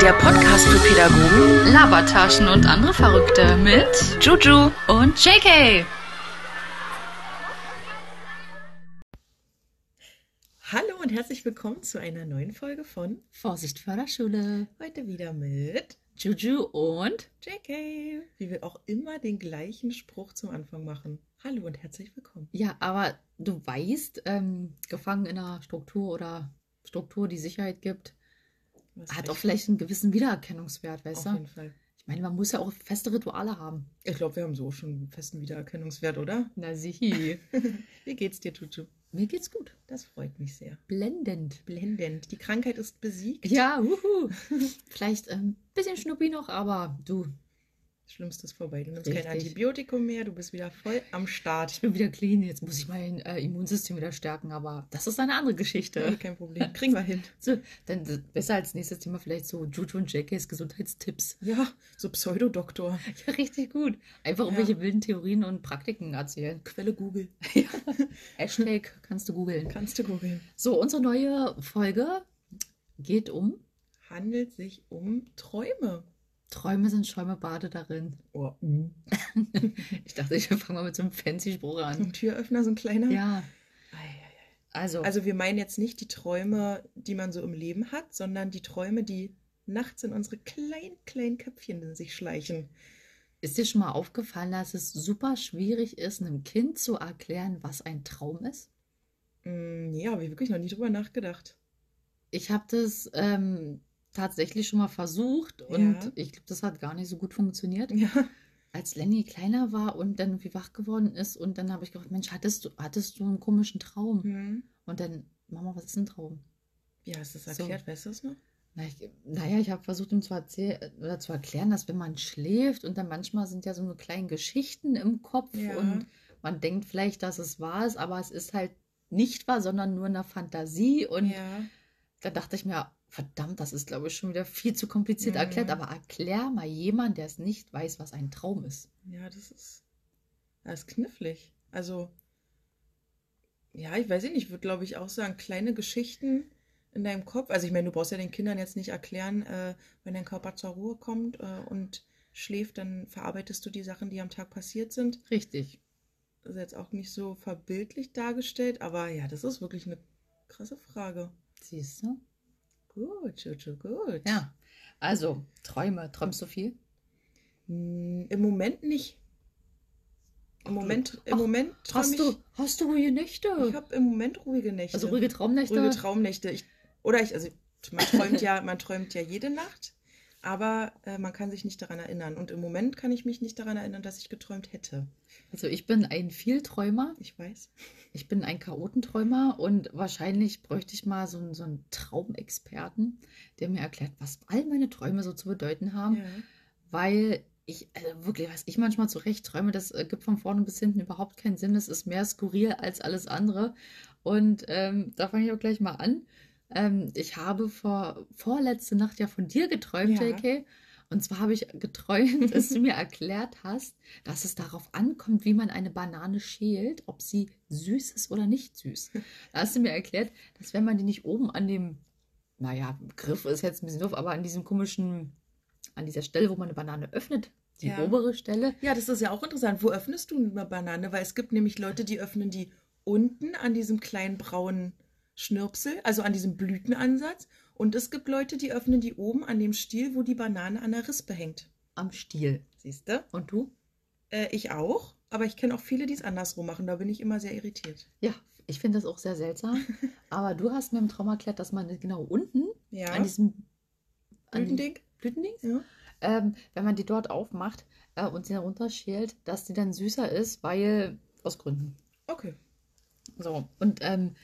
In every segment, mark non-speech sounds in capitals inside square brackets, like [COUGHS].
Der Podcast für Pädagogen Labertaschen und andere Verrückte mit Juju. und JK. Hallo und herzlich willkommen zu einer neuen Folge von Vorsicht Förderschule. heute wieder mit Juju und JK, wie wir auch immer den gleichen Spruch zum Anfang machen. Hallo und herzlich willkommen. ja, aber du weißt, ähm, gefangen in einer Struktur oder Struktur, die Sicherheit gibt, Was hat auch vielleicht einen gewissen Wiedererkennungswert, weißt Auf du? jeden Fall. Ich meine, man muss ja auch feste Rituale haben. Ich glaube, wir haben so schon einen festen Wiedererkennungswert, oder? Na sichi. [LAUGHS] Wie geht's dir, Juju? Mir geht's gut. Das freut mich sehr. Blendend. Blendend. Die Krankheit ist besiegt. Ja, wuhu. [LAUGHS] Vielleicht ein ähm, bisschen Schnuppi noch, aber du, Schlimmstes vorbei. Du nimmst kein. Antibiotikum mehr, du bist wieder voll am Start. ich bin wieder clean. Jetzt muss ich mein äh, Immunsystem wieder stärken, aber das ist eine andere Geschichte. Ja, kein Problem. Kriegen wir hin. So, dann äh, besser als nächstes Thema vielleicht so Juju und JKs Gesundheitstipps. Ja, so Pseudodoktor. Ja, richtig gut. Einfach Ja. irgendwelche wilden Theorien und Praktiken erzählen. Quelle Google. [LAUGHS] Hashtag kannst du googeln. Kannst du googeln. So, unsere neue Folge geht um Handelt sich um Träume. Träume sind Schäume, bade darin. Oh, [LAUGHS] Ich dachte, ich fange mal mit so einem fancy Spruch an. Ein Türöffner, so ein kleiner. Ja, also. Also wir meinen jetzt nicht die Träume, die man so im Leben hat, sondern die Träume, die nachts in unsere kleinen, kleinen Köpfchen in sich schleichen. ist dir schon mal aufgefallen, dass es super schwierig ist, einem Kind zu erklären, was ein Traum ist? Mm, ja, habe ich wirklich noch nie drüber nachgedacht. Ich habe das ähm, tatsächlich schon mal versucht und Ja. ich glaube, das hat gar nicht so gut funktioniert. Ja. Als Lenny kleiner war und dann irgendwie wach geworden ist und dann habe ich gedacht, Mensch, hattest du, hattest du einen komischen Traum? Hm. Und dann, Mama, was ist ein Traum? Wie hast du das So. erklärt? Weißt du es noch? Na, ich, naja, ich habe versucht, ihm zu erzählen oder zu erklären, dass wenn man schläft und dann manchmal sind ja so eine kleinen Geschichten im Kopf Ja. und man denkt vielleicht, dass es wahr ist, aber es ist halt nicht wahr, sondern nur eine Fantasie. Und ja. da dachte ich mir, verdammt, das ist, glaube ich, schon wieder viel zu kompliziert Mhm. erklärt. Aber erklär mal jemand, der es nicht weiß, was ein Traum ist. Ja, das ist, das ist knifflig. Also, ja, ich weiß nicht, ich würde, glaube ich, auch sagen, kleine Geschichten in deinem Kopf. Also, ich meine, du brauchst ja den Kindern jetzt nicht erklären, äh, wenn dein Körper zur Ruhe kommt äh, und schläft, dann verarbeitest du die Sachen, die am Tag passiert sind. Richtig. Das ist jetzt auch nicht so verbildlich dargestellt, aber ja, das ist wirklich eine krasse Frage. Siehst du? Gut, Jojo, gut. Ja. Also, Träume. Träumst du viel? Hm, Im Moment nicht. Im Moment, im Ach, Moment träume Hast ich. du, hast du ruhige Nächte? Ich habe im Moment ruhige Nächte. also ruhige Traumnächte? ruhige Traumnächte. Ich, oder ich, also man träumt ja, man träumt ja jede Nacht, aber äh, man kann sich nicht daran erinnern. Und im Moment kann ich mich nicht daran erinnern, dass ich geträumt hätte. Also ich bin ein Vielträumer. Ich weiß. Ich bin ein Chaotenträumer und wahrscheinlich bräuchte ich mal so einen, so einen Traumexperten, der mir erklärt, was all meine Träume so zu bedeuten haben. Ja. Weil ich, also wirklich, was ich manchmal zurecht träume, das äh, gibt von vorne bis hinten überhaupt keinen Sinn. Das ist mehr skurril als alles andere. Und ähm, da fange ich auch gleich mal an. Ähm, ich habe vor vorletzte Nacht ja von dir geträumt, Ja. JK. Und zwar habe ich geträumt, dass du [LAUGHS] mir erklärt hast, dass es darauf ankommt, wie man eine Banane schält, ob sie süß ist oder nicht süß. [LAUGHS] Da hast du mir erklärt, dass wenn man die nicht oben an dem, naja, Griff ist jetzt ein bisschen doof, aber an diesem komischen, an dieser Stelle, wo man eine Banane öffnet, die Ja. obere Stelle, ja, das ist ja auch interessant. Wo öffnest du eine Banane? Weil es gibt nämlich Leute, die öffnen die unten an diesem kleinen braunen Schnürpsel, also an diesem Blütenansatz. Und es gibt Leute, die öffnen die oben an dem Stiel, wo die Banane an der Rispe hängt. am Stiel. Siehst du? Und du? Äh, ich auch. Aber ich kenne auch viele, die es andersrum machen. Da bin ich immer sehr irritiert. Ja, ich finde das auch sehr seltsam. [LAUGHS] aber du hast mir im Traum erklärt, dass man genau unten Ja. an diesem an Blütending? Blütendings, Ja. ähm, wenn man die dort aufmacht äh, und sie herunterschält, dass die dann süßer ist, weil aus Gründen. Okay. So, und ähm,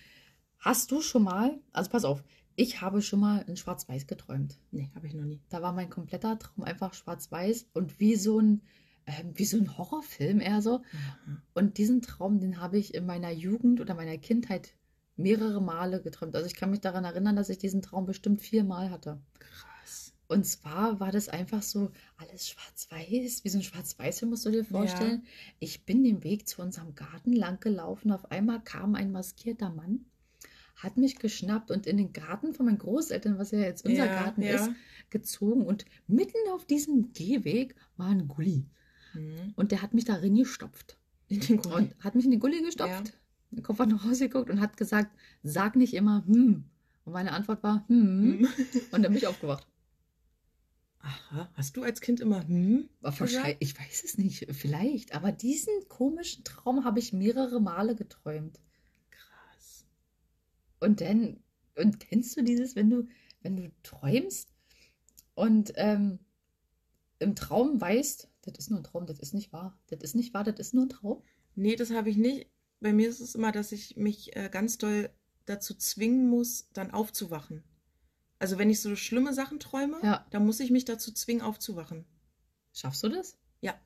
hast du schon mal, also pass auf, ich habe schon mal in Schwarz-Weiß geträumt. Nee, habe ich noch nie. Da war mein kompletter Traum einfach schwarz-weiß und wie so ein, ähm, wie so ein Horrorfilm eher so. Mhm. Und diesen Traum, den habe ich in meiner Jugend oder meiner Kindheit mehrere Male geträumt. Also ich kann mich daran erinnern, dass ich diesen Traum bestimmt viermal hatte. Krass. Und zwar war das einfach so alles schwarz-weiß, wie so ein Schwarz-Weiß-Film musst du dir vorstellen. Ich bin den Weg zu unserem Garten lang gelaufen. Auf einmal kam ein maskierter Mann, hat mich geschnappt und in den Garten von meinen Großeltern, was ja jetzt unser Ja, Garten ja. ist, gezogen. Und mitten auf diesem Gehweg war ein Gully. Mhm. Und der hat mich darin gestopft. In den Gully. Und hat mich in die Gully gestopft. Den Kopf hat noch rausgeguckt und hat gesagt, sag nicht immer hm. Und meine Antwort war hm. Mhm. Und dann bin ich aufgewacht. Aha, hast du als Kind immer hm? Wahrscheinlich, ich weiß es nicht, vielleicht. Aber diesen komischen Traum habe ich mehrere Male geträumt. Und dann, und kennst du dieses, wenn du, wenn du träumst und ähm, im Traum weißt, das ist nur ein Traum, das ist nicht wahr. Das ist nicht wahr, das ist nur ein Traum. Nee, das habe ich nicht. Bei mir ist es immer, dass ich mich äh, ganz doll dazu zwingen muss, dann aufzuwachen. Also wenn ich so schlimme Sachen träume, Ja. dann muss ich mich dazu zwingen, aufzuwachen. Schaffst du das? Ja.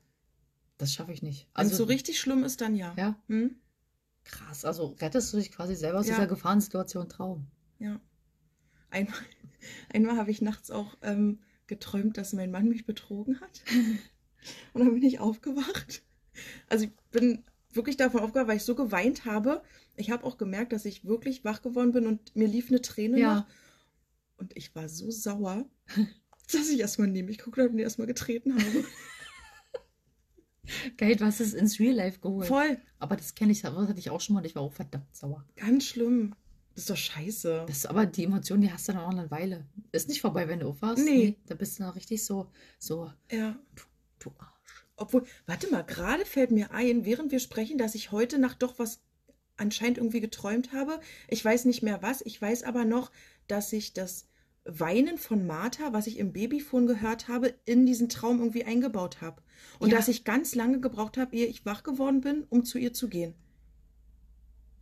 Das schaffe ich nicht. Wenn es so richtig schlimm ist, dann ja. Ja, Hm? Krass. Also rettest du dich quasi selber aus Ja. dieser Gefahrensituation Traum. Ja. Einmal, [LAUGHS] einmal habe ich nachts auch ähm, geträumt, dass mein Mann mich betrogen hat. [LAUGHS] Und dann bin ich aufgewacht. Also ich bin wirklich davon aufgewacht, weil ich so geweint habe. Ich habe auch gemerkt, dass ich wirklich wach geworden bin und mir lief eine Träne Ja. noch. Und ich war so sauer, [LAUGHS] dass ich erstmal neben mich geguckt habe und erstmal getreten habe. Geil, du hast es ins Real Life geholt. Voll. Aber das kenne ich, das hatte ich auch schon mal und ich war auch verdammt sauer. Ganz schlimm. Das ist doch scheiße. Das ist aber die Emotion, die hast du dann auch eine Weile. Ist nicht vorbei, wenn du aufwachst. Nee. Da bist du noch richtig so, so, ja. du Arsch. Obwohl, warte mal, gerade fällt mir ein, während wir sprechen, dass ich heute Nacht doch was anscheinend irgendwie geträumt habe. Ich weiß nicht mehr was. Ich weiß aber noch, dass ich das Weinen von Martha, was ich im Babyphone gehört habe, in diesen Traum irgendwie eingebaut habe. Und Ja. dass ich ganz lange gebraucht habe, ehe ich wach geworden bin, um zu ihr zu gehen.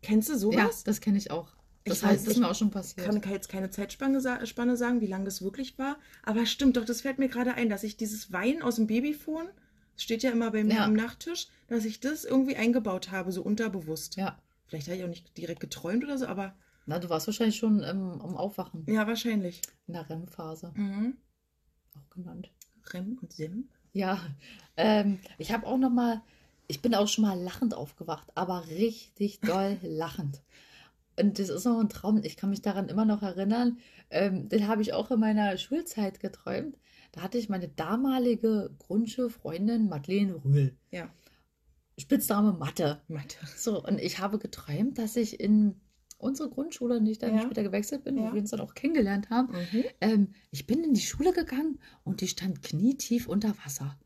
Kennst du Ja, sowas? das kenne ich auch. Das Ich heißt, weiß, das ist ich mir auch schon passiert. kann jetzt keine Zeitspanne sa Spanne sagen, wie lange das wirklich war. Aber stimmt doch, das fällt mir gerade ein, dass ich dieses Weinen aus dem Babyphone, das steht ja immer bei mir Ja. am Nachttisch, dass ich das irgendwie eingebaut habe, so unterbewusst. ja. Vielleicht habe ich auch nicht direkt geträumt oder so, aber Na, du warst wahrscheinlich schon ähm, am Aufwachen. ja, wahrscheinlich. In der REM-Phase, Mhm. auch genannt. Rem und Sim. Ja, ähm, ich habe auch noch mal, ich bin auch schon mal lachend aufgewacht, aber richtig doll lachend. Und das ist auch ein Traum. Ich kann mich daran immer noch erinnern. Ähm, den habe ich auch in meiner Schulzeit geträumt. Da hatte ich meine damalige Grundschulfreundin Madeleine Rühl. Ja. Spitzname Mathe. Mathe. So, und ich habe geträumt, dass ich in unsere Grundschule, in die ich dann Ja. später gewechselt bin, Ja. wo wir uns dann auch kennengelernt haben, Mhm. ähm, ich bin in die Schule gegangen und die stand knietief unter Wasser.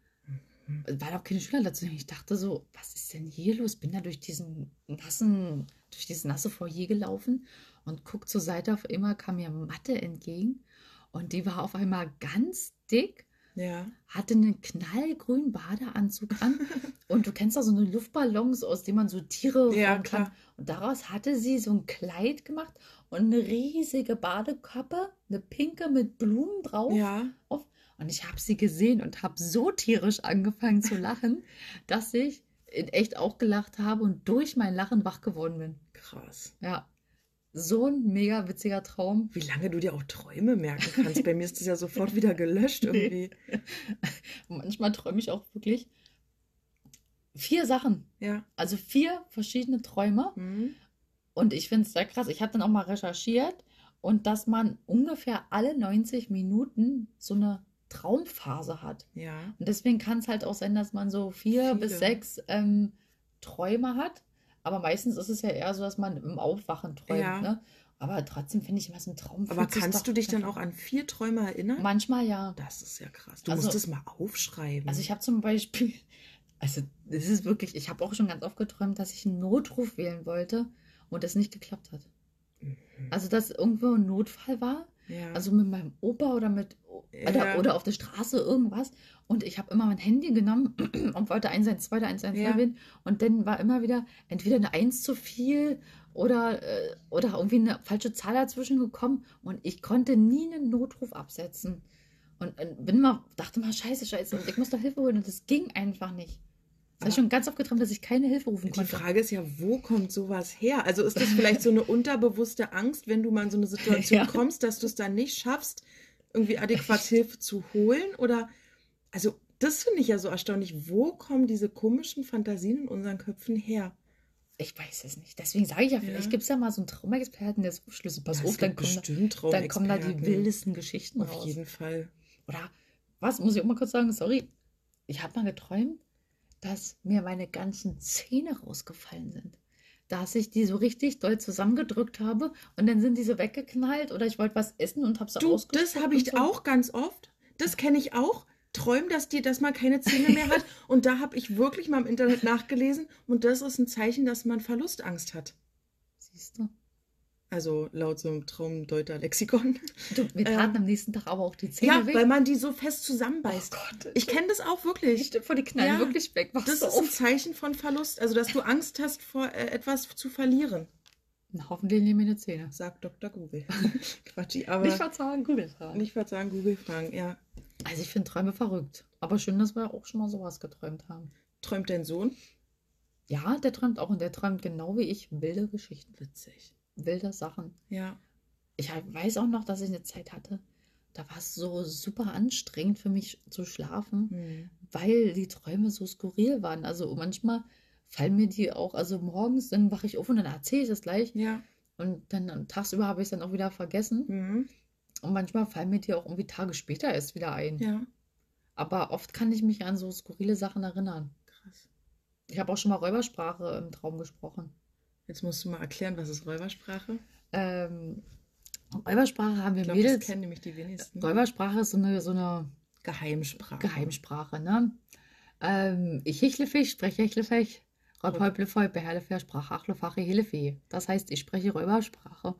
Mhm. Es waren auch keine Schüler dazu. Ich dachte so, was ist denn hier los? Bin da durch diesen nassen, durch dieses nasse Foyer gelaufen und guck zur Seite. Auf einmal kam mir Matte entgegen und die war auf einmal ganz dick, Ja. hatte einen knallgrünen Badeanzug an [LAUGHS] und du kennst doch so eine Luftballons, aus denen man so Tiere Ja, kann. klar. Und daraus hatte sie so ein Kleid gemacht und eine riesige Badekappe, eine pinke mit Blumen drauf. Ja. auf. Und ich habe sie gesehen und habe so tierisch angefangen zu lachen, [LAUGHS] dass ich in echt auch gelacht habe und durch mein Lachen wach geworden bin. Krass. Ja, so ein mega witziger Traum. Wie lange du dir auch Träume merken kannst. Bei mir ist das ja sofort wieder gelöscht [LAUGHS] irgendwie. [LAUGHS] Manchmal träume ich auch wirklich vier Sachen. Ja. Also vier verschiedene Träume. Mhm. Und ich finde es sehr krass. Ich habe dann auch mal recherchiert und dass man ungefähr alle 90 Minuten so eine Traumphase hat. Ja. Und deswegen kann es halt auch sein, dass man so vier Viele. bis sechs ähm, Träume hat. Aber meistens ist es ja eher so, dass man im Aufwachen träumt. Ja. Ne? Aber trotzdem finde ich immer so ein Traum. Aber kannst du dich dann auch an vier Träume erinnern? Manchmal ja. Das ist ja krass. Du Also- musst es mal aufschreiben. Also ich habe zum Beispiel, [LAUGHS] also das ist wirklich, ich habe auch schon ganz oft geträumt, dass ich einen Notruf wählen wollte und das nicht geklappt hat. Mhm. Also dass irgendwo ein Notfall war, ja. also mit meinem Opa oder mit oder, Ja. oder auf der Straße irgendwas und ich habe immer mein Handy genommen [CLEARS THROAT] und wollte 112 oder 110 Ja. wählen und dann war immer wieder entweder eine 1 zu viel oder, äh, oder irgendwie eine falsche Zahl dazwischen gekommen und ich konnte nie einen Notruf absetzen. Und, und bin mal, dachte mal, scheiße, scheiße, und ich muss doch Hilfe holen und das ging einfach nicht. Das habe ich schon ganz oft geträumt, dass ich keine Hilfe rufen Die konnte. Frage ist ja, wo kommt sowas her? Also ist das [LAUGHS] vielleicht so eine unterbewusste Angst, wenn du mal in so eine Situation [LAUGHS] Ja. kommst, dass du es dann nicht schaffst, irgendwie adäquat Hilfe zu holen? Oder, also, das finde ich ja so erstaunlich. Wo kommen diese komischen Fantasien in unseren Köpfen her? Ich weiß es nicht. Deswegen sage ich ja, vielleicht Ja. gibt es ja mal so einen Traumexperten, der ist Schlüssel. Pass auf, dann kommen, da, dann kommen da die wildesten Geschichten Auf raus. jeden Fall. Oder was, muss ich auch mal kurz sagen, sorry. Ich habe mal geträumt, dass mir meine ganzen Zähne rausgefallen sind. Dass ich die so richtig doll zusammengedrückt habe und dann sind die so weggeknallt oder ich wollte was essen und habe sie ausgespuckt das habe ich so. auch ganz oft. Das kenne ich auch. Träumen, dass, die, dass man keine Zähne [LAUGHS] mehr hat. Und da habe ich wirklich mal im Internet nachgelesen. Und das ist ein Zeichen, dass man Verlustangst hat. Siehst du? Also laut so einem Traumdeuter-Lexikon. [LAUGHS] du wir Ähm, taten am nächsten Tag aber auch die Zähne Ja, weg. weil man die so fest zusammenbeißt. oh Gott, Ich kenne das auch wirklich. Stimmt, vor die knallen Ja, wirklich weg. Das ist ein auf. Zeichen von Verlust. Also, dass du Angst hast, vor äh, etwas zu verlieren, Na, hoffentlich nehmen meine Zähne. sagt Dr. Google. [LAUGHS] Quatschi, aber Nicht nicht, verzagen, Google fragen. verzagen, Google fragen. Ja. Also ich finde Träume verrückt. Aber schön, dass wir auch schon mal sowas geträumt haben. Träumt dein Sohn? Ja, der träumt auch und der träumt genau wie ich wilde Geschichten, Witzig. Wilde Sachen. Ja. Ich weiß auch noch, dass ich eine Zeit hatte, da war es so super anstrengend für mich zu schlafen, Hm. weil die Träume so skurril waren. Also manchmal fallen mir die auch, also morgens, dann wache ich auf und dann erzähle ich das gleich Ja. und dann tagsüber habe ich es dann auch wieder vergessen. Mhm. Und manchmal fallen mir die auch irgendwie Tage später erst wieder ein. Ja. Aber oft kann ich mich an so skurrile Sachen erinnern. Krass. Ich habe auch schon mal Räubersprache im Traum gesprochen. Jetzt musst du mal erklären, was ist Räubersprache? Ähm, Räubersprache haben wir Ich glaube, das Mädels. kennen nämlich die wenigsten. Räubersprache ist so eine, so eine Geheimsprache. Geheimsprache, ne? Ähm, ich hichlefich, spreche hechlefech, räubhäublefeu, beherlefech, sprach achlefach, helefeh. Das heißt, ich spreche Räubersprache.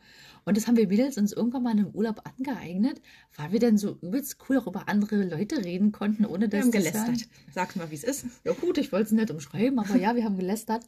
Und das haben wir Mädels uns irgendwann mal im Urlaub angeeignet, weil wir dann so übelst cool auch über andere Leute reden konnten, ohne Wir dass haben das gelästert. Sag's mal, wie es ist. Ja gut, ich wollte es nicht umschreiben, aber ja, wir haben gelästert.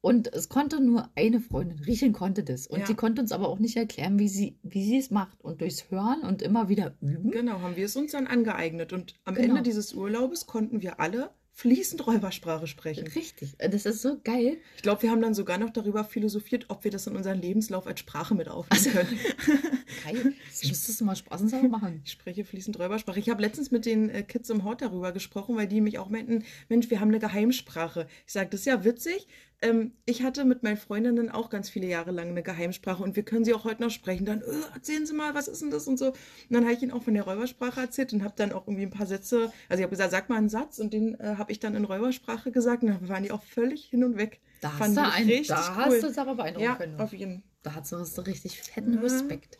Und es konnte nur eine Freundin, Riecheln konnte das. Und Ja. die konnte uns aber auch nicht erklären, wie sie, wie sie es macht. Und durchs Hören und immer wieder üben. Genau, haben wir es uns dann angeeignet. Und am Genau. Ende dieses Urlaubes konnten wir alle fließend Räubersprache sprechen. Richtig. Das ist so geil. Ich glaube, wir haben dann sogar noch darüber philosophiert, ob wir das in unseren Lebenslauf als Sprache mit aufnehmen können. [LAUGHS] Geil. Das müsstest du mal spaßenshalber machen. [LAUGHS] Ich spreche fließend Räubersprache. Ich habe letztens mit den äh, Kids im Hort darüber gesprochen, weil die mich auch meinten, Mensch, wir haben eine Geheimsprache. Ich sage, das ist ja witzig. Ähm, ich hatte mit meinen Freundinnen auch ganz viele Jahre lang eine Geheimsprache und wir können sie auch heute noch sprechen. Dann, äh, erzählen Sie mal, was ist denn das und so. Und dann habe ich ihnen auch von der Räubersprache erzählt und habe dann auch irgendwie ein paar Sätze, also ich habe gesagt, sag mal einen Satz und den äh, habe ich dann in Räubersprache gesagt und dann waren die auch völlig hin und weg. Da Fanden hast du ein, richtig da cool. hast du es aber beeindrucken Ja, können. auf jeden Da hast du so richtig fetten Ja. Respekt.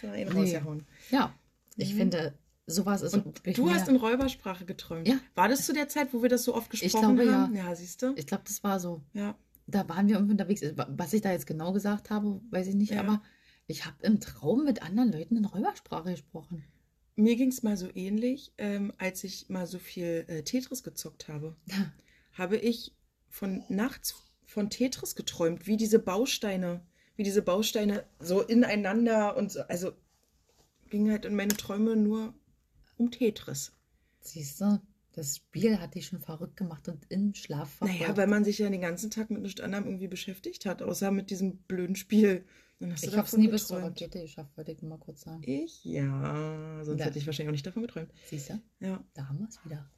Fall. Einen Nee. rausgehauen. Ja, ich Mhm. finde, sowas ist Und du mehr- hast in Räubersprache geträumt. Ja. War das zu der Zeit, wo wir das so oft Ich gesprochen glaube, haben? ja. Ja, siehst du? Ich glaube, das war so. Ja. Da waren wir irgendwie unterwegs. Was ich da jetzt genau gesagt habe, weiß ich nicht, Ja. aber ich habe im Traum mit anderen Leuten in Räubersprache gesprochen. Mir ging es mal so ähnlich, ähm, als ich mal so viel äh, Tetris gezockt habe. habe ich von nachts von Tetris geträumt, wie diese Bausteine, wie diese Bausteine so ineinander und so. Also ging halt in meine Träume nur um Tetris. Siehst du, das Spiel hat dich schon verrückt gemacht und im Schlaf verfolgt. Naja, weil man sich ja den ganzen Tag mit nichts anderem irgendwie beschäftigt hat, außer mit diesem blöden Spiel. Ich habe es nie bis zur geträumt. Rakete geschafft, wollte ich nur mal kurz sagen. Ich? Ja, sonst Ja. hätte ich wahrscheinlich auch nicht davon geträumt. Siehst du, Ja. da haben wir es wieder.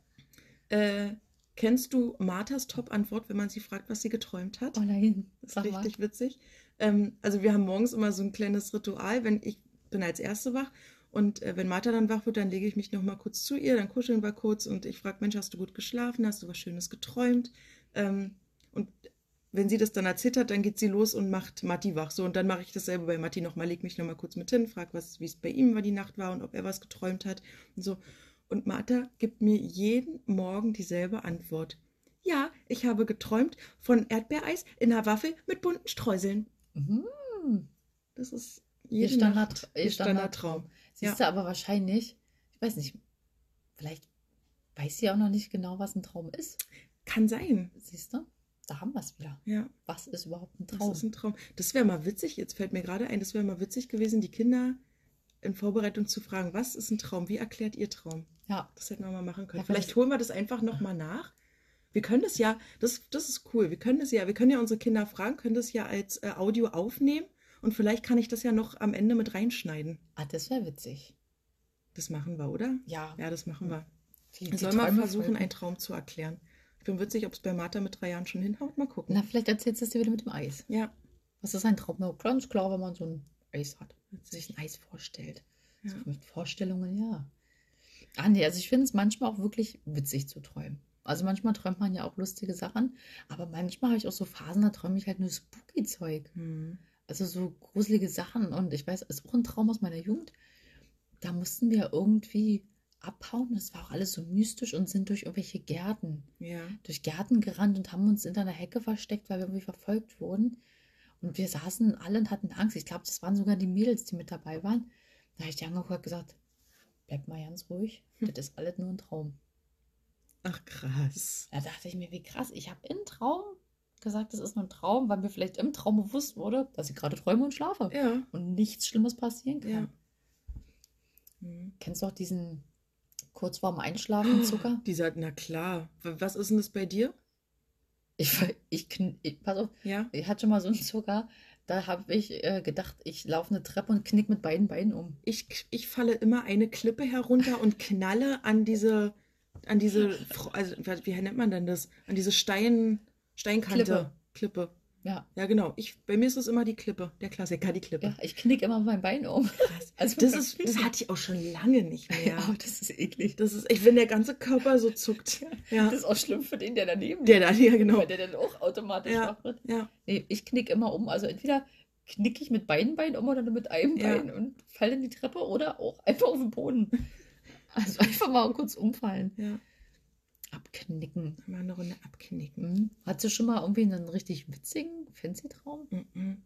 Äh, kennst du Marthas Top-Antwort, wenn man sie fragt, was sie geträumt hat? Oh nein, Das ist sag mal. richtig witzig. Ähm, also wir haben morgens immer so ein kleines Ritual, wenn ich bin als Erste wach und äh, wenn Martha dann wach wird, dann lege ich mich noch mal kurz zu ihr, dann kuscheln wir kurz und ich frage, Mensch, hast du gut geschlafen? Hast du was Schönes geträumt? Ähm, und wenn sie das dann erzählt hat, dann geht sie los und macht Matti wach. So, und dann mache ich dasselbe bei Matti nochmal, leg mich nochmal kurz mit hin, frage, wie es bei ihm war die Nacht war und ob er was geträumt hat und so. Und Martha gibt mir jeden Morgen dieselbe Antwort. Ja, ich habe geträumt von Erdbeereis in einer Waffel mit bunten Streuseln. Mhm. Das ist Ihr jede Standard, Nacht ihr ihr Standardtraum. Standardtraum. Siehst du, aber wahrscheinlich, ich weiß nicht, vielleicht weiß sie auch noch nicht genau, was ein Traum ist. Kann sein. Siehst du, da haben wir es wieder. Ja, Was ist überhaupt ein Traum? ist ein Traum. Das wäre mal witzig, jetzt fällt mir gerade ein, das wäre mal witzig gewesen, die Kinder in Vorbereitung zu fragen, was ist ein Traum? Wie erklärt ihr Traum? ja, Das hätten wir mal machen können. Ja, Vielleicht vielleicht- holen wir das einfach nochmal nach. Wir können das ja, das, das ist cool. Wir können das ja, wir können ja unsere Kinder fragen, können das ja als äh, Audio aufnehmen und vielleicht kann ich das ja noch am Ende mit reinschneiden. ah, das wäre witzig. Das machen wir, oder? Ja. Ja, das machen wir. Die, die soll mal versuchen, einen Traum zu erklären. Ich bin witzig, ob es bei Martha mit drei Jahren schon hinhaut. Mal gucken. Na, vielleicht erzählst du es dir wieder mit dem Eis. Ja. Was ist ein Traum? Na, ganz klar, wenn man so ein Eis hat. Witzig. Sich ein Eis vorstellt. Ja. So mit Vorstellungen, ja. Ah, nee, also ich finde es manchmal auch wirklich witzig zu träumen. Also manchmal träumt man ja auch lustige Sachen, aber manchmal habe ich auch so Phasen, da träume ich halt nur Spooky-Zeug. Hm. Also so gruselige Sachen. Und ich weiß, es ist auch ein Traum aus meiner Jugend. Da mussten wir irgendwie abhauen. Das war auch alles so mystisch und sind durch irgendwelche Gärten, Ja. durch Gärten gerannt und haben uns in einer Hecke versteckt, weil wir irgendwie verfolgt wurden. Und wir saßen alle und hatten Angst. Ich glaube, das waren sogar die Mädels, die mit dabei waren. Da habe ich die angeguckt und gesagt, bleib mal ganz ruhig. Das ist alles nur ein Traum. Ach, krass. Da dachte ich mir, wie krass. Ich habe im Traum gesagt, das ist nur ein Traum, weil mir vielleicht im Traum bewusst wurde, dass ich gerade träume und schlafe. Ja. Und nichts Schlimmes passieren kann. Ja. Hm. Kennst du auch diesen kurz vorm Einschlafen Zucker? Die sagt, na klar. Was ist denn das bei dir? Ich, ich, ich, pass auf, Ja. ich hatte schon mal so einen Zucker, da habe ich äh, gedacht, ich laufe eine Treppe und knick mit beiden Beinen um. Ich, ich falle immer eine Klippe herunter und knalle an diese, an diese, [LAUGHS] also wie nennt man denn das? An diese Stein, Steinkante. Klippe. Klippe. Ja, Ja, genau. Ich, bei mir ist es immer die Klippe. Der Klassiker, die Klippe. ja, ich knick immer mein Bein um. Krass. [LAUGHS] Also Das, ist, das hatte ich auch schon lange nicht mehr. Ja, das ist eklig. Das ist, ich, wenn der ganze Körper so zuckt. [LAUGHS] Ja. Das ist auch schlimm für den, der daneben Der liegt, da, ja, genau. weil der dann auch automatisch Ja. wach wird. Ja. Nee, ich knick immer um. Also entweder knick ich mit beiden Beinen um oder nur mit einem Ja. Bein und falle in die Treppe oder auch einfach auf den Boden. [LAUGHS] Also einfach mal kurz umfallen. Ja. Abknicken. Mal eine Runde abknicken. Hattest du schon mal irgendwie einen richtig witzigen Fancy-Traum? Mhm.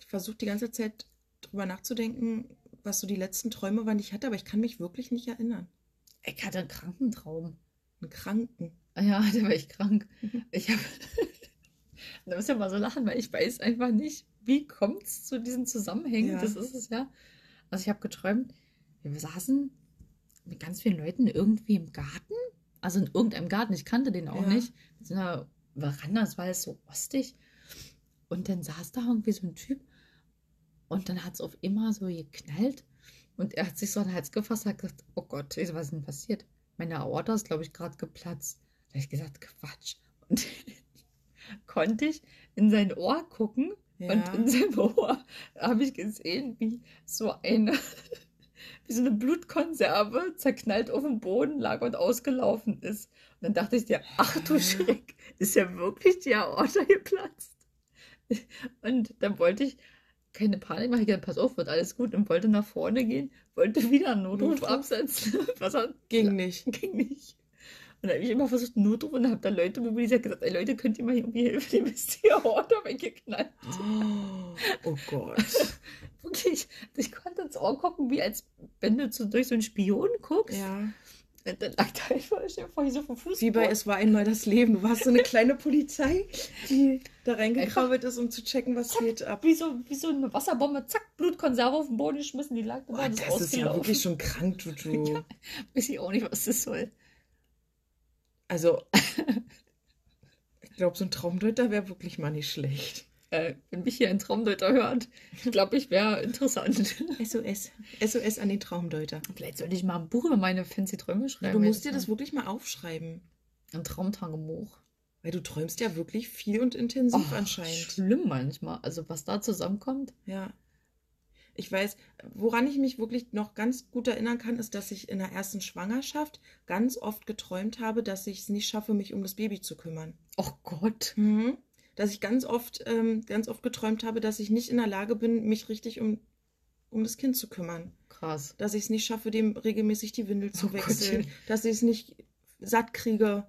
Ich versuche die ganze Zeit drüber nachzudenken, was so die letzten Träume waren, die ich hatte, aber ich kann mich wirklich nicht erinnern. Ich hatte einen kranken Traum. Einen Kranken. Ah Ja, [LAUGHS] da war ich krank. Mhm. Ich habe. [LAUGHS] da muss ja mal so lachen, weil ich weiß einfach nicht, wie kommt es zu diesen Zusammenhängen. Ja. Das ist es ja. Also ich habe geträumt, wir saßen mit ganz vielen Leuten irgendwie im Garten. Also in irgendeinem Garten. Ich kannte den auch Ja. nicht. Mit so einer Veranda, es war alles so ostig. Und dann saß da irgendwie so ein Typ und dann hat es auf immer so geknallt. Und er hat sich so an den Hals gefasst und hat gesagt, oh Gott, was ist denn passiert? Meine Aorta ist, glaube ich, gerade geplatzt. Da habe ich gesagt, Quatsch. Und [LAUGHS] konnte ich in sein Ohr gucken Ja. und in seinem Ohr habe ich gesehen, wie so eine, wie so eine Blutkonserve zerknallt auf dem Boden lag und ausgelaufen ist. Und dann dachte ich dir, ach du? Schreck, ist ja wirklich die Aorta geplatzt. Und dann wollte ich keine Panik machen, ich dachte, pass auf, wird alles gut und wollte nach vorne gehen, wollte wieder einen Notruf Notruf? absetzen. [LAUGHS] Was hat, Ging nicht. ging nicht. Und dann habe ich immer versucht, Notruf und habe dann Leute mobilisiert gesagt, ey Leute, könnt ihr mal irgendwie helfen, dem ist die Aorta weggeknallt. Oh, oh Gott. [LAUGHS] Wirklich, ich konnte ins Ohr gucken, wie als wenn du so durch so einen Spion guckst. Ja. Und dann lag da einfach, vor, so vom Fuß. Wie bei Es war einmal das Leben. Du warst so eine kleine Polizei, die da reingekrabbelt ist, um zu checken, was geht ab. Wie so, wie so eine Wasserbombe, zack, Blutkonserve auf den Boden geschmissen, die lag da, Boah, das ist ja wirklich schon krank, Juju. [LAUGHS] Ja. Weiß ich auch nicht, was das soll. Also, ich glaube, so ein Traumdeuter wäre wirklich mal nicht schlecht. Äh, wenn mich hier ein Traumdeuter hört, ich glaube, ich wäre interessant. [LAUGHS] SOS. SOS an den Traumdeuter. Vielleicht sollte ich mal ein Buch über meine fancy Träume schreiben. Du musst dir das wirklich mal aufschreiben. Ein Traumtagebuch. Weil du träumst ja wirklich viel und intensiv Och, anscheinend. Schlimm manchmal. Also was da zusammenkommt. Ja. Ich weiß, woran ich mich wirklich noch ganz gut erinnern kann, ist, dass ich in der ersten Schwangerschaft ganz oft geträumt habe, dass ich es nicht schaffe, mich um das Baby zu kümmern. Oh Gott. Mhm. Dass ich ganz oft, ähm, ganz oft geträumt habe, dass ich nicht in der Lage bin, mich richtig um, um das Kind zu kümmern. Krass. Dass ich es nicht schaffe, dem regelmäßig die Windel zu Oh wechseln. Gottchen. Dass ich es nicht satt kriege.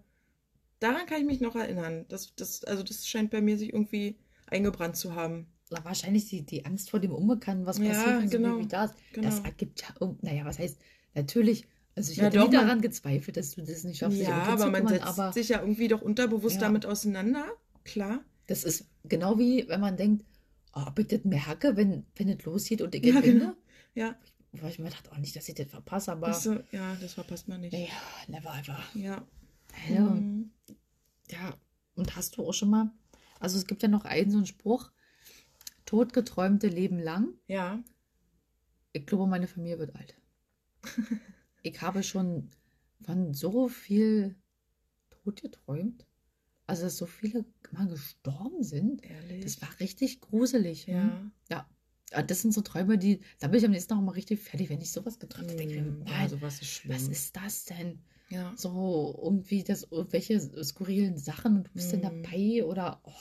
Daran kann ich mich noch erinnern. Das, das, also das scheint bei mir sich irgendwie eingebrannt zu haben. Na, wahrscheinlich die, die Angst vor dem Unbekannten, was Ja, passiert, wenn so ein genau, Baby da ist. genau. Das ergibt ja, naja, was heißt, natürlich, also ich Ja, hätte doch, nie man- daran gezweifelt, dass du das nicht schaffst, Ja, aber man setzt aber sich ja irgendwie doch unterbewusst Ja. damit auseinander. Klar. Das ist genau wie, wenn man denkt, oh, ob ich das merke, wenn, wenn es losgeht und ich Ja, gewinne. genau. Ja. Weil ich mir dachte, oh, nicht, dass ich das verpasse, aber so- ja, das verpasst man nicht. ja, never ever. Ja. Ja, Mhm. ja, und hast du auch schon mal, also es gibt ja noch einen so einen Spruch, totgeträumte Leben lang. Ja. Ich glaube, meine Familie wird alt. [LAUGHS] ich habe schon von so viel Tod geträumt. Also, dass so viele mal gestorben sind. Ehrlich. Das war richtig gruselig. ja. hm? Ja. Ja, Das sind so Träume, die, da bin ich am nächsten Tag auch mal richtig fertig, wenn ich sowas geträumt habe. Denke mir, Mm, Ja, sowas ist schlimm. was ist das denn? ja. So irgendwie das, irgendwelche skurrilen Sachen und du bist denn Mm. dabei oder, oh,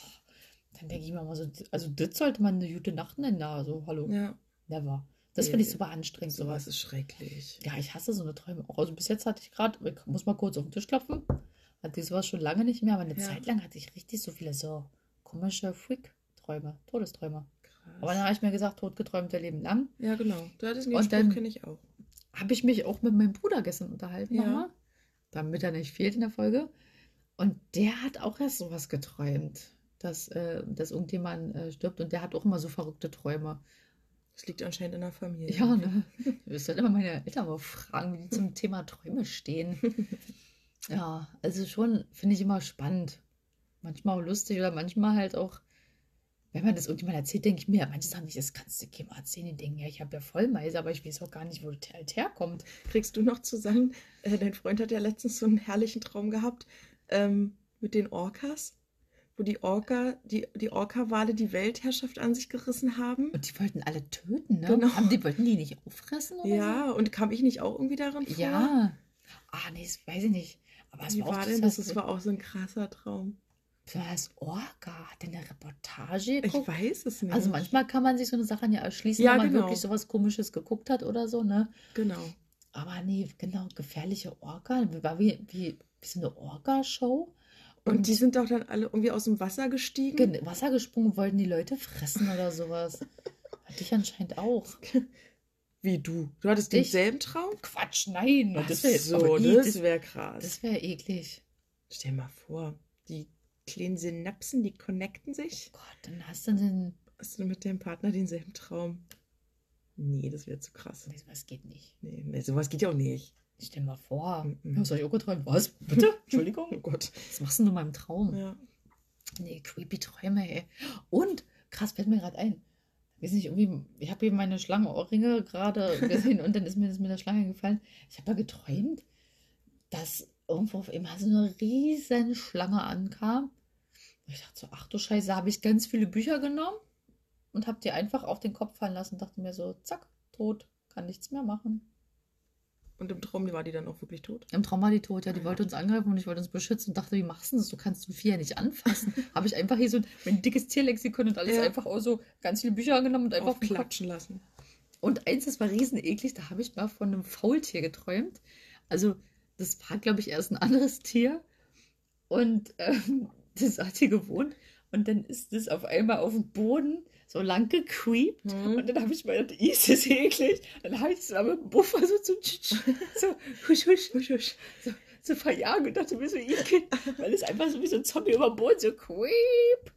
dann denke ich mir mal so, also das sollte man eine gute Nacht nennen, da, so, hallo, ja, never. Das Nee, finde ich super anstrengend, sowas sowas. ist schrecklich. Ja, ich hasse so eine Träume auch. Also bis jetzt hatte ich gerade, ich muss mal kurz auf den Tisch klopfen, hatte ich sowas schon lange nicht mehr, aber eine Ja. Zeit lang hatte ich richtig so viele so komische Freak-Träume, Todesträume. Krass. Aber dann habe ich mir gesagt, totgeträumte Leben lang. ja, genau. Da den Und Spruch dann- kenne ich auch. Habe ich mich auch mit meinem Bruder gestern unterhalten, Ja. nochmal, damit er nicht fehlt in der Folge. Und der hat auch erst sowas geträumt, dass, äh, dass irgendjemand äh, stirbt und der hat auch immer so verrückte Träume. Das liegt anscheinend in der Familie. Ja, ne? [LAUGHS] Ich müsste immer meine Eltern mal fragen, wie die zum Thema Träume stehen. [LAUGHS] Ja, also schon finde ich immer spannend. Manchmal auch lustig oder manchmal halt auch, wenn man das irgendjemand erzählt, denke ich mir, manche sagen nicht, das kannst du keinem erzählen. Die denken, ja, ich habe ja Vollmeise, aber ich weiß auch gar nicht, wo das halt herkommt. Kriegst du noch zusammen? Äh, dein Freund hat ja letztens so einen herrlichen Traum gehabt ähm, mit den Orcas, wo die Orca, die, die Orca-Wale die Weltherrschaft an sich gerissen haben. Und die wollten alle töten, ne? Genau. Haben die, wollten die nicht auffressen oder Ja, und kam ich nicht auch irgendwie darin so? vor? Ja. Ah, nee, das weiß ich nicht. Aber Wie war denn das? Das war auch so ein krasser Traum. das Orga. Hat der eine Reportage Ich geguckt? weiß es nicht. Also manchmal kann man sich so eine Sache ja erschließen, Ja, wenn man genau. wirklich sowas Komisches geguckt hat oder so, ne? Genau. Aber nee, genau, gefährliche Orga. War wie, wie, wie so eine Orga-Show. Und, die sind doch dann alle irgendwie aus dem Wasser gestiegen. in Wasser gesprungen und wollten die Leute fressen oder sowas. [LAUGHS] Hatte ich anscheinend auch. [LAUGHS] Wie du. Du hattest Ich? denselben Traum? Quatsch, nein. Ach das wäre so, i, das wäre krass. das wär eklig. Stell mal vor, die kleinen Synapsen, die connecten sich. Gott, dann hast du den. Hast du mit deinem Partner denselben Traum? Nee, das wäre zu krass. Nee, was geht nicht. Nee, nee, sowas geht ja auch nicht. Stell mal vor. Mhm. Was hab ich auch geträumt? Was? Bitte? [LAUGHS] Entschuldigung. Oh Gott. Was machst denn du in meinem Traum? Ja. Nee, creepy Träume, ey. Und, krass, fällt mir gerade ein. Ich weiß nicht, irgendwie, ich habe eben meine Schlange-Ohrringe gerade gesehen und dann ist mir das mit der Schlange gefallen. Ich habe ja geträumt, dass irgendwo auf einmal so eine riesen Schlange ankam. Und ich dachte so, ach du Scheiße, habe ich ganz viele Bücher genommen und habe die einfach auf den Kopf fallen lassen. Dachte mir so, zack, tot, kann nichts mehr machen. Und im Traum war die dann auch wirklich tot? Im Traum war die tot, ja, die wollte uns angreifen und ich wollte uns beschützen und dachte, wie machst du das? Du kannst ein Vieh ja nicht anfassen. [LAUGHS] Habe ich einfach hier so ein, mein dickes Tierlexikon und alles Ja. einfach auch so ganz viele Bücher angenommen und einfach. Aufklatschen lassen. Und eins, das war riesen eklig, da habe ich mal von einem Faultier geträumt. Also, das war, glaube ich, erst ein anderes Tier. Und ähm, [LAUGHS] das hat hier gewohnt. Und dann ist das auf einmal auf dem Boden so lang gecreept. Mhm. Und dann habe ich mir gedacht, [LAUGHS] ist das eklig. Dann habe ich es aber mit dem Buffer so, so, [LAUGHS] so husch, husch, husch, husch, so, so verjagen und dachte mir so, eklig. Weil es einfach so wie so ein Zombie über dem Boden so creep.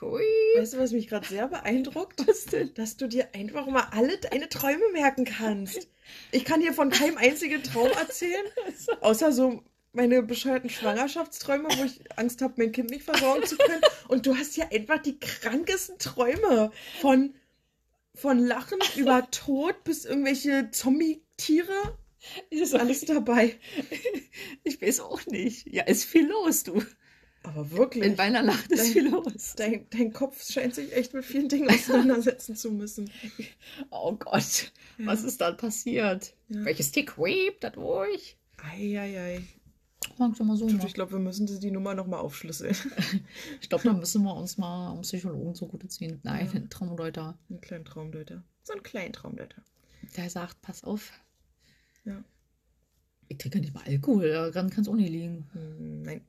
Weißt du, was mich gerade sehr beeindruckt? [LAUGHS] Was denn? Dass du dir einfach mal alle deine Träume merken kannst. Ich kann dir von keinem einzigen Traum erzählen, außer so meine bescheuerten Schwangerschaftsträume, wo ich Angst habe, mein Kind nicht versorgen zu können. Und du hast ja einfach die krankesten Träume von, von Lachen über Tod bis irgendwelche Zombie-Tiere. Das Alles dabei. Ich weiß auch nicht. Ja, ist viel los, du. Aber In wirklich, meiner Nacht ist Dein- viel los. dein, dein Kopf scheint sich echt mit vielen Dingen auseinandersetzen zu müssen. [LAUGHS] Oh Gott, was ist da passiert? Ja. Welches Tick webt da durch? Eieiei. Mag schon mal so machen. Ich glaube, wir müssen die die Nummer nochmal aufschlüsseln. [LAUGHS] Ich glaube, da müssen wir uns mal einen Psychologen zugute ziehen. Nein, Ja. ein Traumdeuter. Einen kleinen Traumdeuter. So einen kleinen Traumdeuter. Der sagt, pass auf. Ja. Ich trinke nicht mal Alkohol, daran kann es auch nicht liegen. Hm, Nein,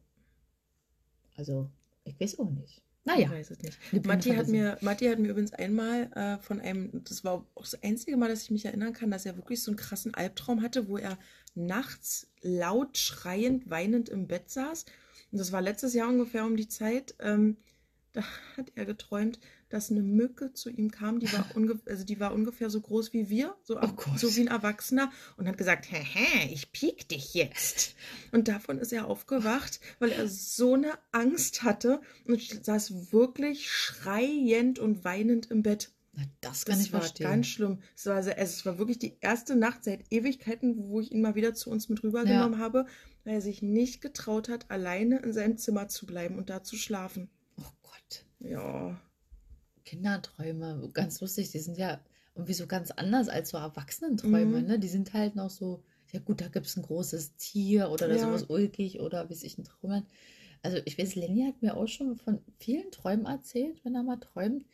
Also, ich weiß auch nicht. ich Naja, weiß es nicht. Matti hat, mir, Matti hat mir übrigens einmal äh, von einem, das war auch das einzige Mal, dass ich mich erinnern kann, dass er wirklich so einen krassen Albtraum hatte, wo er nachts laut schreiend, weinend im Bett saß. Und das war letztes Jahr ungefähr um die Zeit. Ähm, da hat er geträumt, dass eine Mücke zu ihm kam, die war, [LAUGHS] also die war ungefähr so groß wie wir, so, Oh so wie ein Erwachsener, und hat gesagt, hä, ich piek dich jetzt. Und davon ist er aufgewacht, weil er so eine Angst hatte und saß wirklich schreiend und weinend im Bett. Na, das kann Das ich war verstehen. ganz schlimm. Es war, also es war wirklich die erste Nacht seit Ewigkeiten, wo ich ihn mal wieder zu uns mit rübergenommen habe, weil er sich nicht getraut hat, alleine in seinem Zimmer zu bleiben und da zu schlafen. oh Gott. Ja. Kinderträume, ganz lustig, die sind ja irgendwie so ganz anders als so Erwachsenenträume, Mhm. ne? Die sind halt noch so, ja gut, da gibt es ein großes Tier oder da Ja. sowas ulkig oder wie ich ein hat. Also ich weiß, Lenny hat mir auch schon von vielen Träumen erzählt, wenn er mal träumt.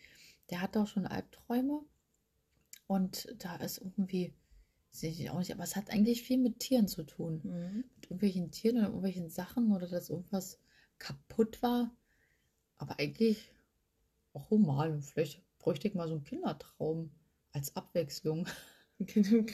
Der hat auch schon Albträume und da ist irgendwie, sehe ich auch nicht, aber es hat eigentlich viel mit Tieren zu tun. Mhm. Mit irgendwelchen Tieren oder irgendwelchen Sachen oder dass irgendwas kaputt war. Aber eigentlich auch human. Vielleicht bräuchte ich mal so einen Kindertraum als Abwechslung. Kle- so ein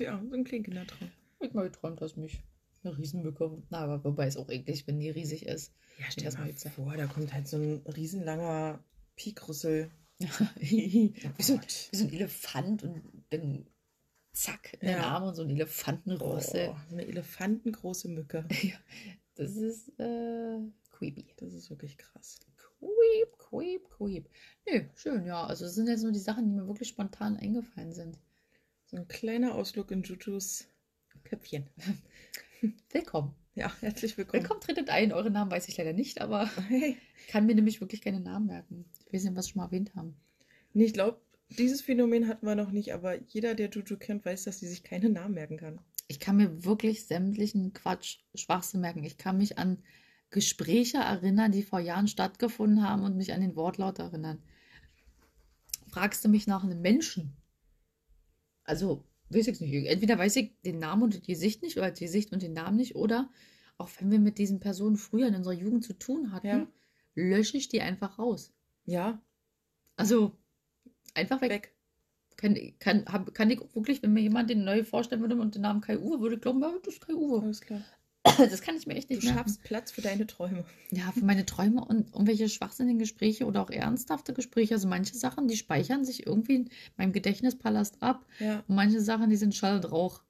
kleiner Kindertraum. Ich mal geträumt, dass mich eine Riesenmücke. Na, aber wobei es auch eklig, wenn die riesig ist. Ja, stell stell mal vor, da kommt halt so ein riesenlanger Piekrüssel. [LAUGHS] wie, so, Gott. wie so ein Elefant und dann zack in den Ja. Arm und so ein Elefantenrüssel. Oh, eine elefantengroße Mücke. [LAUGHS] Ja, das ist äh, creepy. Das ist wirklich krass. Creep, creep, creep. Nö, schön, ja. Also es sind jetzt nur die Sachen, die mir wirklich spontan eingefallen sind. So ein kleiner Ausflug in Jutus Köpfchen. [LAUGHS] Willkommen. Ja, [LAUGHS] herzlich willkommen. Willkommen, tretet ein. Eure Namen weiß ich leider nicht, aber Hey. ich kann mir nämlich wirklich keine Namen merken. Ich weiß nicht, was wir schon mal erwähnt haben. Nee, ich glaube, dieses Phänomen hatten wir noch nicht, aber jeder, der Juju kennt, weiß, dass sie sich keine Namen merken kann. Ich kann mir wirklich sämtlichen Quatsch, Schwachsinn merken. Ich kann mich an Gespräche erinnern, die vor Jahren stattgefunden haben und mich an den Wortlaut erinnern. Fragst du mich nach einem Menschen? Also, weiß ich nicht. Entweder weiß ich den Namen und die Gesicht nicht oder die Gesicht und den Namen nicht oder auch wenn wir mit diesen Personen früher in unserer Jugend zu tun hatten, Ja. lösche ich die einfach raus. Ja, Also, einfach weg. weg. Kann, kann, hab, kann ich wirklich, wenn mir jemand den neu vorstellen würde und den Namen Kai Uwe, würde ich glauben, ja, das ist Kai Uwe. Alles klar. [COUGHS] Das kann ich mir echt Du nicht merken. schaffst Platz für deine Träume. Ja, für meine Träume und irgendwelche schwachsinnigen Gespräche oder auch ernsthafte Gespräche. Also manche Sachen, die speichern sich irgendwie in meinem Gedächtnispalast ab. Ja. Und manche Sachen, die sind Schall und Rauch.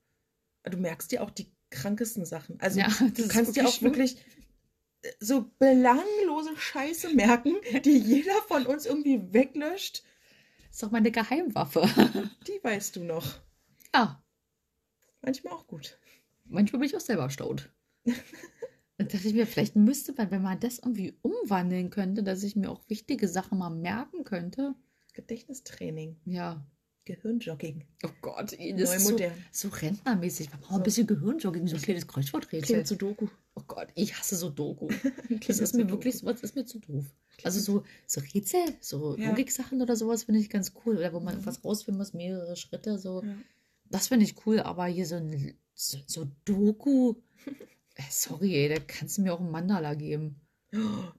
Du merkst dir auch die krankesten Sachen. Also Ja, du kannst dir auch schlimm. wirklich so belanglose Scheiße merken, die [LAUGHS] jeder von uns irgendwie weglöscht. Das ist auch meine Geheimwaffe. [LAUGHS] Die weißt du noch. Ja, Manchmal auch gut. manchmal bin ich auch selber erstaunt. Dann dachte ich mir, vielleicht müsste man, wenn man das irgendwie umwandeln könnte, dass ich mir auch wichtige Sachen mal merken könnte. Gedächtnistraining, Ja. Gehirnjogging. Oh Gott, das ist so, so rentnermäßig. Wir brauchen ein bisschen Gehirnjogging, so ein kleines Klingt Kreuzworträtsel. zu Doku. Oh Gott, ich hasse so Doku. [LAUGHS] Klingt Das ist mir wirklich, sowas ist mir zu doof. Also so, so Rätsel, so Ja. Logiksachen oder sowas finde ich ganz cool. Oder wo man Mhm. irgendwas rausfinden muss, mehrere Schritte, so. Ja. Das finde ich cool, aber hier so ein so, so Doku. [LAUGHS] Äh, sorry, ey, da kannst du mir auch ein Mandala geben.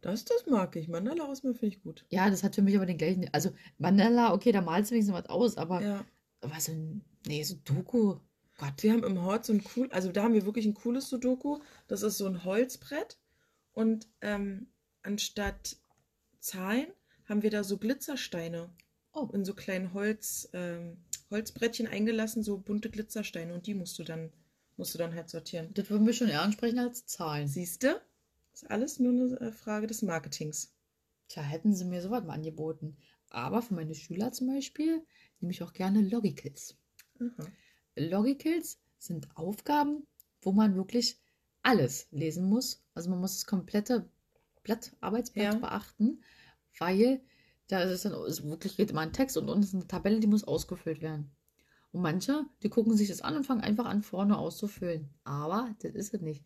Das, das mag ich. Mandala ausmalen finde ich gut. Ja, das hat für mich aber den gleichen. Also Mandala, okay, da malst du wenigstens was aus, aber, Ja. aber so ein, nee, so Doku. Gott. Wir haben im Hort so ein cool, also da haben wir wirklich ein cooles Sudoku. Das ist so ein Holzbrett und ähm, anstatt Zahlen haben wir da so Glitzersteine Oh. in so kleinen Holz, ähm, Holzbrettchen eingelassen, so bunte Glitzersteine und die musst du dann musst du dann halt sortieren. Das würden wir schon eher ansprechen als Zahlen. Siehst du? Ist alles nur eine äh, Frage des Marketings. Tja, hätten sie mir sowas mal angeboten. Aber für meine Schüler zum Beispiel nehme ich auch gerne Logicals. Aha. Logicals sind Aufgaben, wo man wirklich alles lesen muss. Also man muss das komplette Blatt, Arbeitsblatt Ja. beachten, weil da ist dann ist wirklich geht immer ein Text und unten ist eine Tabelle, die muss ausgefüllt werden. Und manche, die gucken sich das an und fangen einfach an, vorne auszufüllen. Aber das ist es nicht.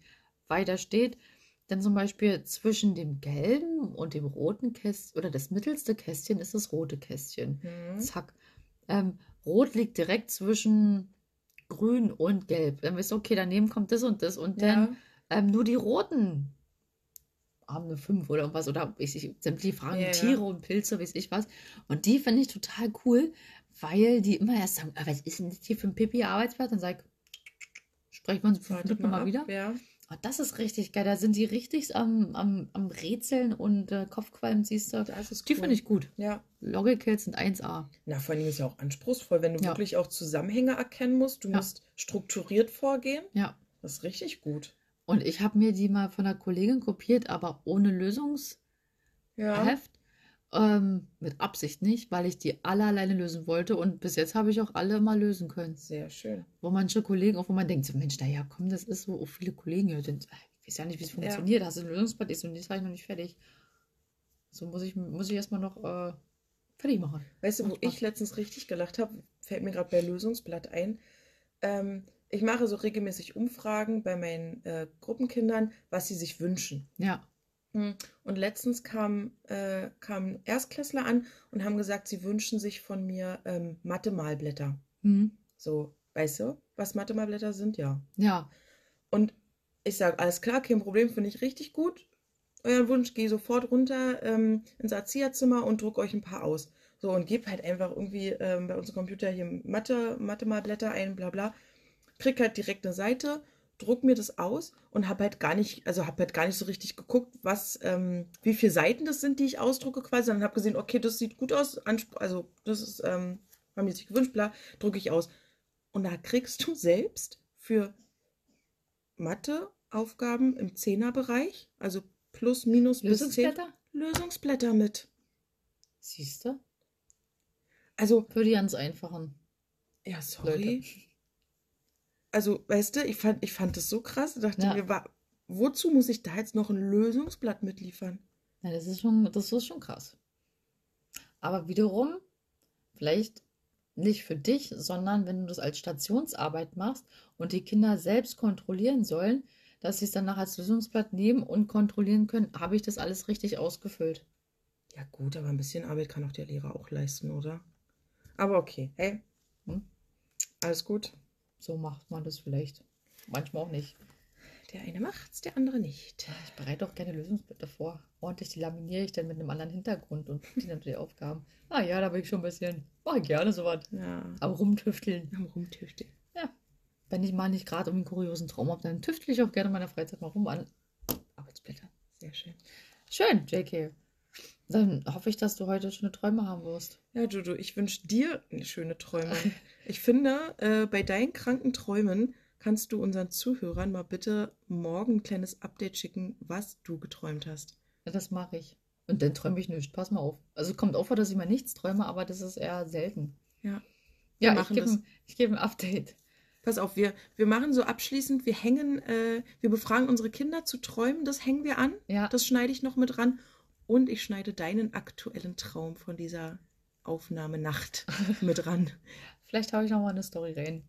Weil da steht dann zum Beispiel zwischen dem gelben und dem roten Kästchen oder das mittelste Kästchen ist das rote Kästchen. Mhm. Zack. Ähm, Rot liegt direkt zwischen Grün und Gelb. Dann weißt du, okay, daneben kommt das und das. Und dann Ja. ähm, nur die roten haben eine 5 oder irgendwas. Oder weiß ich, sämtliche Fragen, Ja, ja. Tiere und Pilze, weiß ich was. Und die finde ich total cool, weil die immer erst sagen, ah, was ist denn das hier für ein Pipi-Arbeitsblatt? Dann sag ich, sprechen wir uns fünf Wartet Minuten mal ab. wieder. Ja. Oh, das ist richtig geil. Da sind die richtig am, am, am Rätseln und äh, Kopfqualm, siehst du. Das ist Die cool. finde ich gut. Ja. Logicals sind 1A. Na, vor allem ist ja auch anspruchsvoll, wenn du Ja. wirklich auch Zusammenhänge erkennen musst. Du Ja. musst strukturiert vorgehen. Ja. Das ist richtig gut. Und ich habe mir die mal von einer Kollegin kopiert, aber ohne Lösungsheft. Ja. Ähm, mit Absicht nicht, weil ich die alle alleine lösen wollte und bis jetzt habe ich auch alle mal lösen können. Sehr schön. Wo manche Kollegen, auch wo man denkt, so Mensch, naja, komm, das ist so, auch viele Kollegen, ja, sind, ich weiß ja nicht, wie es Ja. funktioniert. Hast du ein Lösungsblatt, ist und das habe ich noch nicht fertig. So muss ich, muss ich erstmal noch äh, fertig machen. Weißt du, wo ich letztens richtig gelacht habe, fällt mir gerade bei Lösungsblatt ein. Ähm, ich mache so regelmäßig Umfragen bei meinen äh, Gruppenkindern, was sie sich wünschen. Ja. Hm. Und letztens kam, äh, kamen Erstklässler an und haben gesagt, sie wünschen sich von mir ähm, Mathe-Malblätter. Hm. So, weißt du, was Mathe-Malblätter sind? Ja. Ja. Und ich sage, alles klar, kein Problem, finde ich richtig gut. Euren Wunsch, gehe sofort runter ähm, ins Erzieherzimmer und druck euch ein paar aus. So, und gebe halt einfach irgendwie ähm, bei unserem Computer hier Mathe, Mathe-Malblätter ein, bla bla. Krieg halt direkt eine Seite, druck mir das aus und habe halt gar nicht, also habe halt gar nicht so richtig geguckt, was, ähm, wie viele Seiten das sind, die ich ausdrucke quasi, sondern habe gesehen, okay, das sieht gut aus, also das ist, ähm, haben die sich gewünscht, bla, drucke ich aus. Und da kriegst du selbst für Matheaufgaben im Zehnerbereich, also plus, minus bis zehn, Lösungsblätter? Lösungsblätter mit. Siehst du? Also, Für die ganz einfachen. ja, sorry. Also, weißt du, ich fand, ich fand das so krass. Ich dachte Ja. mir, wa- wozu muss ich da jetzt noch ein Lösungsblatt mitliefern? Ja, das ist schon, das ist schon krass. Aber wiederum, vielleicht nicht für dich, sondern wenn du das als Stationsarbeit machst und die Kinder selbst kontrollieren sollen, dass sie es danach als Lösungsblatt nehmen und kontrollieren können, habe ich das alles richtig ausgefüllt. Ja, gut, aber ein bisschen Arbeit kann auch der Lehrer auch leisten, oder? Aber okay, hey, Hm? alles gut. So macht man das vielleicht. Manchmal auch nicht. Der eine macht's, der andere nicht. Ich bereite auch gerne Lösungsblätter vor. Ordentlich, die laminiere ich dann mit einem anderen Hintergrund und die dann die Aufgaben. Ah ja, da bin ich schon ein bisschen, mache ich gerne sowas. Ja, Aber rumtüfteln. am Rumtüfteln. Wenn ich mal nicht gerade irgendwie einen kuriosen Traum habe, dann tüftel ich auch gerne in meiner Freizeit mal rum an Arbeitsblättern. Sehr schön. Schön, JK. Dann hoffe ich, dass du heute schöne Träume haben wirst. Ja, Jojo, ich wünsche dir schöne Träume. [LAUGHS] Ich finde, äh, bei deinen kranken Träumen kannst du unseren Zuhörern mal bitte morgen ein kleines Update schicken, was du geträumt hast. Ja, das mache ich. Und dann träume ich nicht. Pass mal auf. Also kommt auch vor, dass ich mal nichts träume, aber das ist eher selten. Ja. Ja, ich machen gebe geb ein Update. Pass auf, wir, wir machen so abschließend, wir hängen, äh, wir befragen unsere Kinder zu träumen, das hängen wir an. Ja, Das schneide ich noch mit ran. Und ich schneide deinen aktuellen Traum von dieser Aufnahmenacht [LAUGHS] mit ran. vielleicht habe ich noch mal eine Story rein.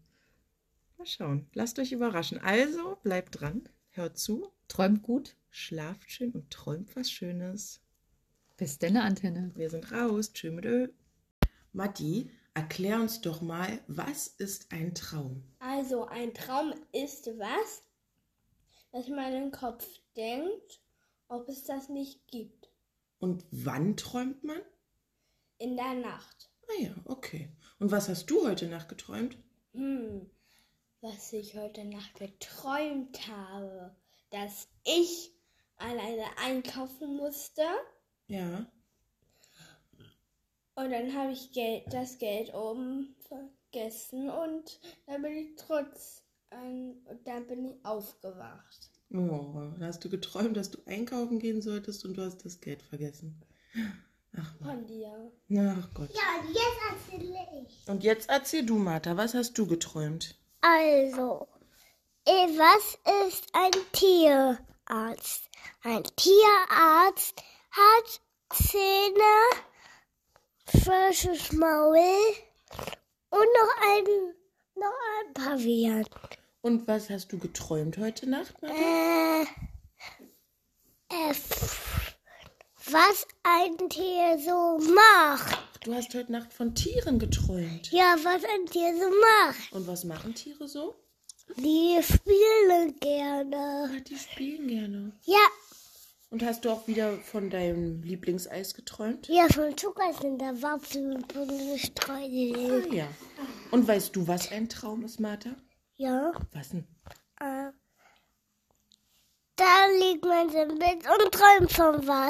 Mal schauen. Lasst euch überraschen. Also, bleibt dran, hört zu, Träumt gut. schlaft schön und träumt was Schönes. Bis deine Antenne. Wir sind raus. Tschö mit Ö. Matti, erklär uns doch mal, was ist ein Traum? Also ein Traum ist was, dass man im Kopf denkt, ob es das nicht gibt. Und wann träumt man? In der Nacht. Ah ja, okay. Und was hast du heute Nacht geträumt? Hm, was ich heute Nacht geträumt habe, dass ich alleine einkaufen musste Ja. und dann habe ich Geld, das Geld oben vergessen und dann bin ich trotz ähm, und dann bin ich aufgewacht. Oh, da hast du geträumt, dass du einkaufen gehen solltest und du hast das Geld vergessen. Ach, Mann. Von dir. Ach Gott. Ja, und jetzt erzähle ich. Und jetzt erzähl du, Martha, was hast du geträumt? Also, eh, was ist ein Tierarzt? Ein Tierarzt hat Zähne, frisches Maul und noch ein, noch ein Pavian. Und was hast du geträumt heute Nacht, Martha? Äh, äh, was ein Tier so macht. Du hast heute Nacht von Tieren geträumt. Ja, was ein Tier so macht. Und was machen Tiere so? Die spielen gerne. Ah, die spielen gerne. Ja, Und hast du auch wieder von deinem Lieblingseis geträumt? ja, von Zucker sind da Wapfel und Streusel. Ah ja. Und weißt du, was ein Traum ist, Martha? Ja, Was denn? äh, da liegt man im Bett und träumt von was.